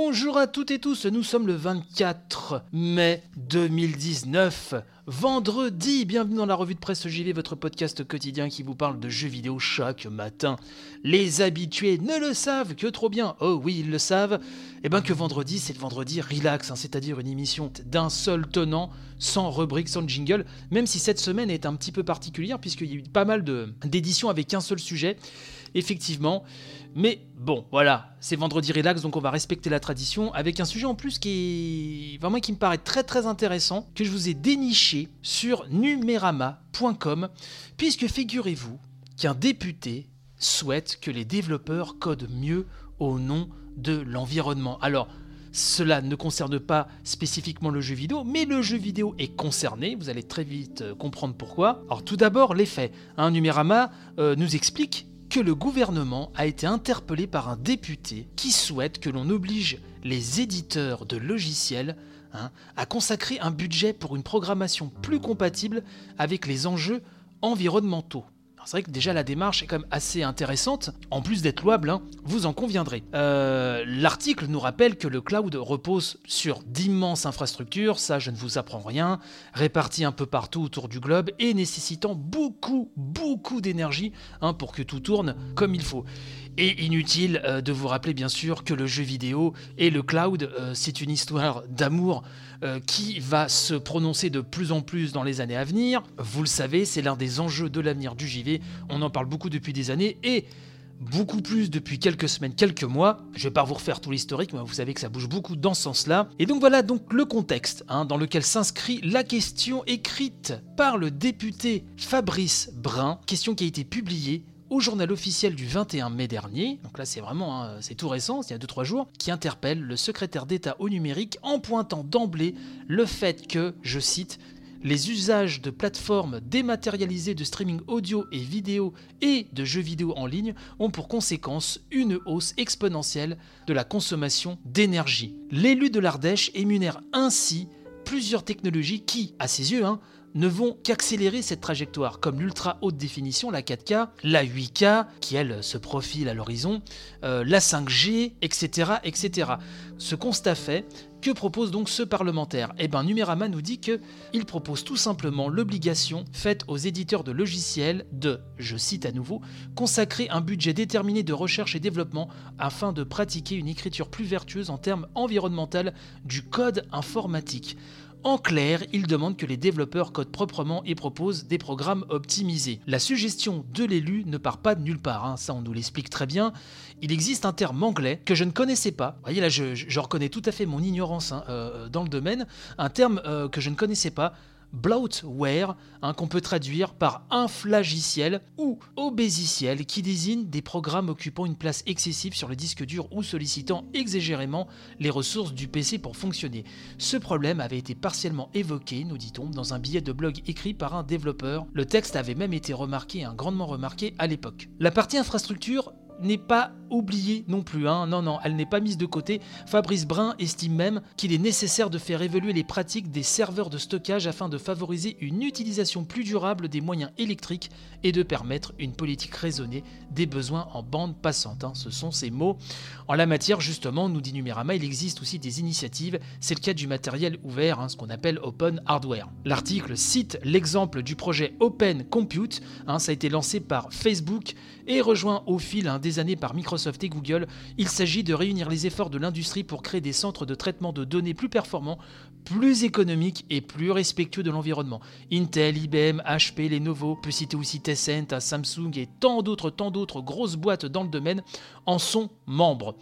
Bonjour à toutes et tous, nous sommes le 24 mai 2019, vendredi, bienvenue dans la revue de presse JV, votre podcast quotidien qui vous parle de jeux vidéo chaque matin. Les habitués ne le savent que trop bien, oh oui ils le savent, et eh bien que vendredi c'est le vendredi relax, hein, c'est-à-dire une émission d'un seul tenant, sans rubrique, sans jingle, même si cette semaine est un petit peu particulière puisqu'il y a eu pas mal d'éditions avec un seul sujet effectivement. Mais bon, voilà, c'est vendredi relax, donc on va respecter la tradition avec un sujet en plus qui est vraiment qui me paraît très très intéressant, que je vous ai déniché sur numerama.com, puisque figurez-vous qu'un député souhaite que les développeurs codent mieux au nom de l'environnement. Alors, cela ne concerne pas spécifiquement le jeu vidéo, mais le jeu vidéo est concerné, vous allez très vite euh, comprendre pourquoi. Alors tout d'abord, les faits. Un Numérama euh, nous explique que le gouvernement a été interpellé par un député qui souhaite que l'on oblige les éditeurs de logiciels hein, à consacrer un budget pour une programmation plus compatible avec les enjeux environnementaux c'est vrai que déjà la démarche est quand même assez intéressante, en plus d'être louable, hein, vous en conviendrez. Euh, l'article nous rappelle que le cloud repose sur d'immenses infrastructures, ça je ne vous apprends rien, réparties un peu partout autour du globe et nécessitant beaucoup, beaucoup d'énergie hein, pour que tout tourne comme il faut. Et inutile euh, de vous rappeler bien sûr que le jeu vidéo et le cloud, euh, c'est une histoire d'amour euh, qui va se prononcer de plus en plus dans les années à venir. Vous le savez, c'est l'un des enjeux de l'avenir du JV. On en parle beaucoup depuis des années et beaucoup plus depuis quelques semaines, quelques mois. Je vais pas vous refaire tout l'historique, mais vous savez que ça bouge beaucoup dans ce sens-là. Et donc voilà donc le contexte hein, dans lequel s'inscrit la question écrite par le député Fabrice Brun, question qui a été publiée au journal officiel du 21 mai dernier, donc là c'est vraiment, hein, c'est tout récent, il y a 2-3 jours, qui interpelle le secrétaire d'État au numérique en pointant d'emblée le fait que, je cite, les usages de plateformes dématérialisées de streaming audio et vidéo et de jeux vidéo en ligne ont pour conséquence une hausse exponentielle de la consommation d'énergie. L'élu de l'Ardèche émunère ainsi plusieurs technologies qui, à ses yeux, hein, ne vont qu'accélérer cette trajectoire, comme l'ultra haute définition, la 4K, la 8K, qui elle se profile à l'horizon, euh, la 5G, etc., etc. Ce constat fait, que propose donc ce parlementaire? Eh bien, Numérama nous dit que il propose tout simplement l'obligation faite aux éditeurs de logiciels de, je cite à nouveau, consacrer un budget déterminé de recherche et développement afin de pratiquer une écriture plus vertueuse en termes environnementaux du code informatique. En clair, il demande que les développeurs codent proprement et proposent des programmes optimisés. La suggestion de l'élu ne part pas de nulle part, hein, ça on nous l'explique très bien. Il existe un terme anglais que je ne connaissais pas. Vous voyez là, je, reconnais tout à fait mon ignorance hein, euh, dans le domaine. Un terme euh, que je ne connaissais pas bloatware, hein, qu'on peut traduire par inflagiciel ou obésiciel, qui désigne des programmes occupant une place excessive sur le disque dur ou sollicitant exagérément les ressources du PC pour fonctionner. Ce problème avait été partiellement évoqué, nous dit-on, dans un billet de blog écrit par un développeur. Le texte avait même été remarqué, un grandement remarqué à l'époque. La partie infrastructure n'est pas oubliée non plus. Hein. Non, non, elle n'est pas mise de côté. Fabrice Brun estime même qu'il est nécessaire de faire évoluer les pratiques des serveurs de stockage afin de favoriser une utilisation plus durable des moyens électriques et de permettre une politique raisonnée des besoins en bande passante. Hein. Ce sont ces mots. En la matière, justement, nous dit Numérama, il existe aussi des initiatives. C'est le cas du matériel ouvert, hein, ce qu'on appelle Open Hardware. L'article cite l'exemple du projet Open Compute. ça a été lancé par Facebook et rejoint au fil des années par Microsoft et Google, il s'agit de réunir les efforts de l'industrie pour créer des centres de traitement de données plus performants, plus économiques et plus respectueux de l'environnement. Intel, IBM, HP, Lenovo, peut citer aussi Tencent, Samsung et tant d'autres, tant d'autres grosses boîtes dans le domaine en sont membres.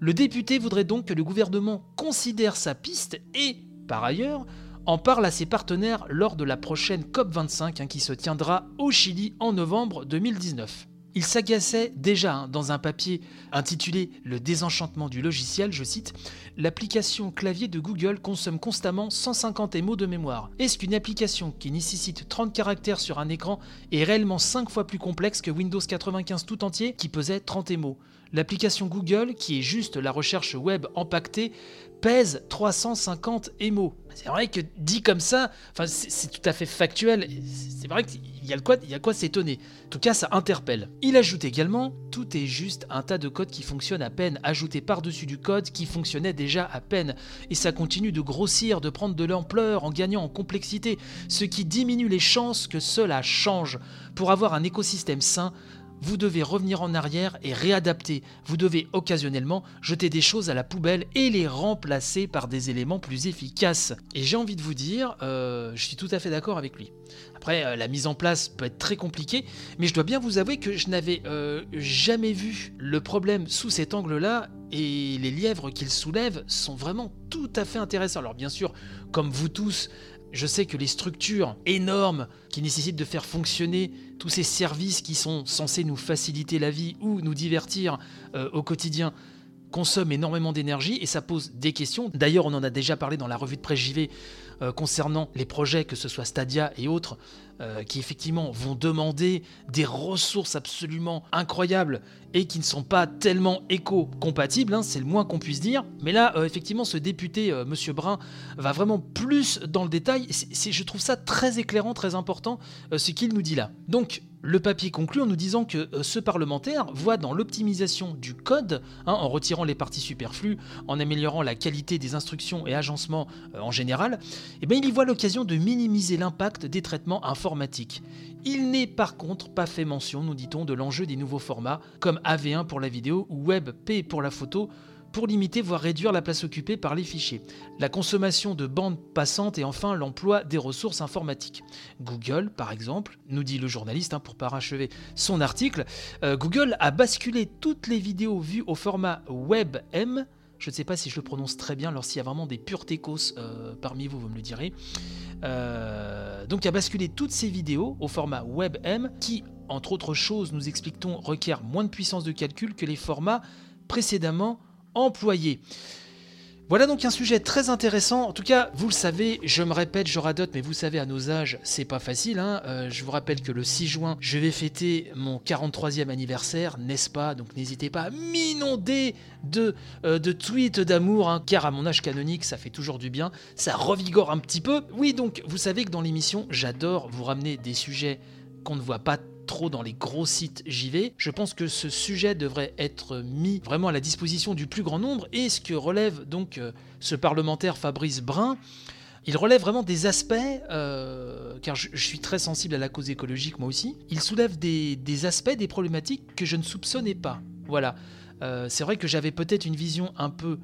Le député voudrait donc que le gouvernement considère sa piste et, par ailleurs, en parle à ses partenaires lors de la prochaine COP25 hein, qui se tiendra au Chili en novembre 2019. Il s'agaçait déjà hein, dans un papier intitulé Le désenchantement du logiciel, je cite, L'application clavier de Google consomme constamment 150 mots de mémoire. Est-ce qu'une application qui nécessite 30 caractères sur un écran est réellement 5 fois plus complexe que Windows 95 tout entier qui pesait 30 mots L'application Google, qui est juste la recherche web empaquetée, pèse 350 émos. C'est vrai que dit comme ça, c'est tout à fait factuel. C'est vrai qu'il y a quoi, quoi s'étonner. En tout cas, ça interpelle. Il ajoute également tout est juste un tas de code qui fonctionne à peine, ajouté par-dessus du code qui fonctionnait déjà à peine. Et ça continue de grossir, de prendre de l'ampleur en gagnant en complexité, ce qui diminue les chances que cela change. Pour avoir un écosystème sain, vous devez revenir en arrière et réadapter. Vous devez occasionnellement jeter des choses à la poubelle et les remplacer par des éléments plus efficaces. Et j'ai envie de vous dire, euh, je suis tout à fait d'accord avec lui. Après, euh, la mise en place peut être très compliquée, mais je dois bien vous avouer que je n'avais euh, jamais vu le problème sous cet angle-là, et les lièvres qu'il soulève sont vraiment tout à fait intéressants. Alors bien sûr, comme vous tous, je sais que les structures énormes qui nécessitent de faire fonctionner tous ces services qui sont censés nous faciliter la vie ou nous divertir euh, au quotidien consomment énormément d'énergie et ça pose des questions. D'ailleurs, on en a déjà parlé dans la revue de presse JV euh, concernant les projets, que ce soit Stadia et autres, euh, qui effectivement vont demander des ressources absolument incroyables et qui ne sont pas tellement éco-compatibles, hein, c'est le moins qu'on puisse dire. Mais là, euh, effectivement, ce député, Monsieur Brun, va vraiment plus dans le détail. Je trouve ça très éclairant, très important, ce qu'il nous dit là. Donc, le papier conclut en nous disant que ce parlementaire voit dans l'optimisation du code, hein, en retirant les parties superflues, en améliorant la qualité des instructions et agencements en général, eh bien, il y voit l'occasion de minimiser l'impact des traitements informatiques. Il n'est par contre pas fait mention, nous dit-on, de l'enjeu des nouveaux formats, comme AV1 pour la vidéo ou WebP pour la photo, pour limiter voire réduire la place occupée par les fichiers, la consommation de bandes passantes et enfin l'emploi des ressources informatiques. Google, par exemple, nous dit le journaliste hein, pour parachever son article, euh, Google a basculé toutes les vidéos vues au format WebM je ne sais pas si je le prononce très bien, alors s'il y a vraiment des purs euh, parmi vous, vous me le direz. Euh, donc, a basculé toutes ces vidéos au format WebM qui, entre autres choses, nous expliquons, requiert moins de puissance de calcul que les formats précédemment employés. Voilà donc un sujet très intéressant. En tout cas, vous le savez, je me répète, je radote, mais vous savez, à nos âges, c'est pas facile. Hein. Euh, je vous rappelle que le 6 juin, je vais fêter mon 43e anniversaire, n'est-ce pas? Donc n'hésitez pas à m'inonder de, euh, tweets d'amour, hein, car à mon âge canonique, ça fait toujours du bien. Ça revigore un petit peu. Oui, donc vous savez que dans l'émission, j'adore vous ramener des sujets qu'on ne voit pas trop dans les gros sites JV. Je pense que ce sujet devrait être mis vraiment à la disposition du plus grand nombre et ce que relève donc euh, ce parlementaire Fabrice Brun. Il relève vraiment des aspects, euh, car je, suis très sensible à la cause écologique moi aussi, il soulève des, aspects, des problématiques que je ne soupçonnais pas. Voilà. Euh, c'est vrai que j'avais peut-être une vision un peu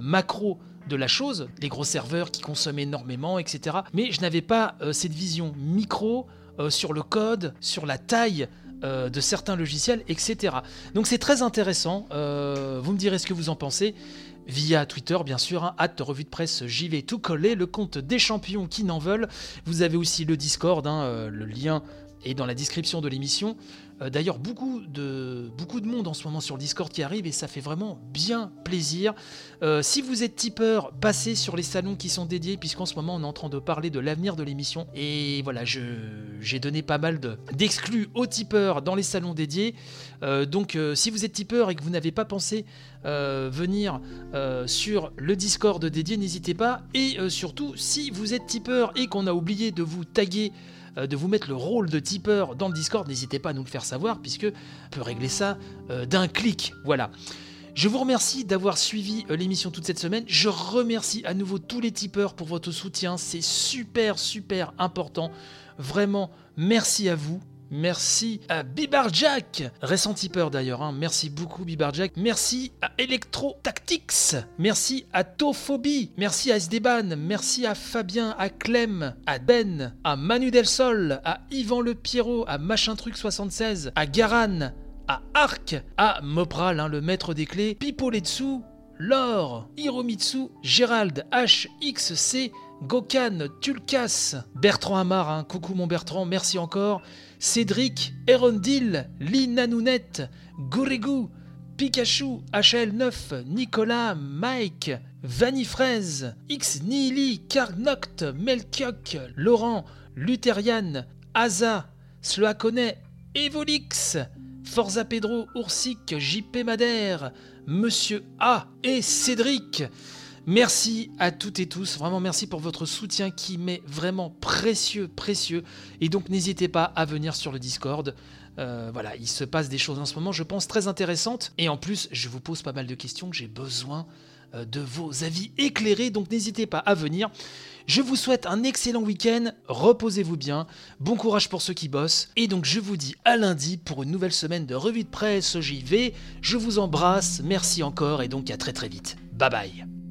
macro de la chose, les gros serveurs qui consomment énormément, etc. Mais je n'avais pas cette vision micro euh, sur le code, sur la taille euh, de certains logiciels, etc. Donc c'est très intéressant. Euh, vous me direz ce que vous en pensez via Twitter, bien sûr, hein, revue de presse, j'y vais tout coller, le compte des champions qui n'en veulent. Vous avez aussi le Discord, hein, le lien est dans la description de l'émission. Euh, d'ailleurs, beaucoup de, beaucoup de monde en ce moment sur le Discord qui arrive et ça fait vraiment bien plaisir. Euh, si vous êtes tipeur, passez sur les salons qui sont dédiés, puisqu'en ce moment on est en train de parler de l'avenir de l'émission. Et voilà, j'ai donné pas mal d'exclus aux tipeurs dans les salons dédiés. Euh, donc si vous êtes tipeur et que vous n'avez pas pensé venir sur le Discord dédié, n'hésitez pas. Et surtout, si vous êtes tipeur et qu'on a oublié de vous taguer euh, de vous mettre le rôle de tipeur dans le Discord, n'hésitez pas à nous le faire savoir, puisque on peut régler ça euh, d'un clic. Voilà. Je vous remercie d'avoir suivi euh, l'émission toute cette semaine. Je remercie à nouveau tous les tipeurs pour votre soutien. C'est super, super important. Vraiment, merci à vous. Merci à Bibarjack, récent tipeur d'ailleurs. Hein. Merci beaucoup Bibarjack. Merci à Electro Tactics. Merci à Tophobie. Merci à Sdeban. Merci à Fabien, à Clem, à Ben, à Manu Del Sol, à Yvan Le Pierrot, à Machin Truc 76, à Garan, à Arc, à Mopral, hein, le maître des clés, Pipo Letsu, Laure, Hiromitsu, Gérald, HXC, Gokan, Tulkas, Bertrand Amar, hein, coucou mon Bertrand, merci encore, Cédric, Erondil, Lina Nounette, Goregu, Pikachu, HL9, Nicolas, Mike, Vanifraise, X Nihili, Carnoct, Melchiok, Laurent, Lutherian, Aza, Sloakone, Evolix, Forza Pedro, Oursic, JP Madère, Monsieur A et Cédric. Merci à toutes et tous, vraiment merci pour votre soutien qui m'est vraiment précieux, précieux. Et donc n'hésitez pas à venir sur le Discord. Euh, voilà, il se passe des choses en ce moment, je pense, très intéressantes. Et en plus, je vous pose pas mal de questions que j'ai besoin euh, de vos avis éclairés, donc n'hésitez pas à venir. Je vous souhaite un excellent week-end, reposez-vous bien, bon courage pour ceux qui bossent, et donc je vous dis à lundi pour une nouvelle semaine de revue de presse JV. Je vous embrasse, merci encore, et donc à très très vite. Bye bye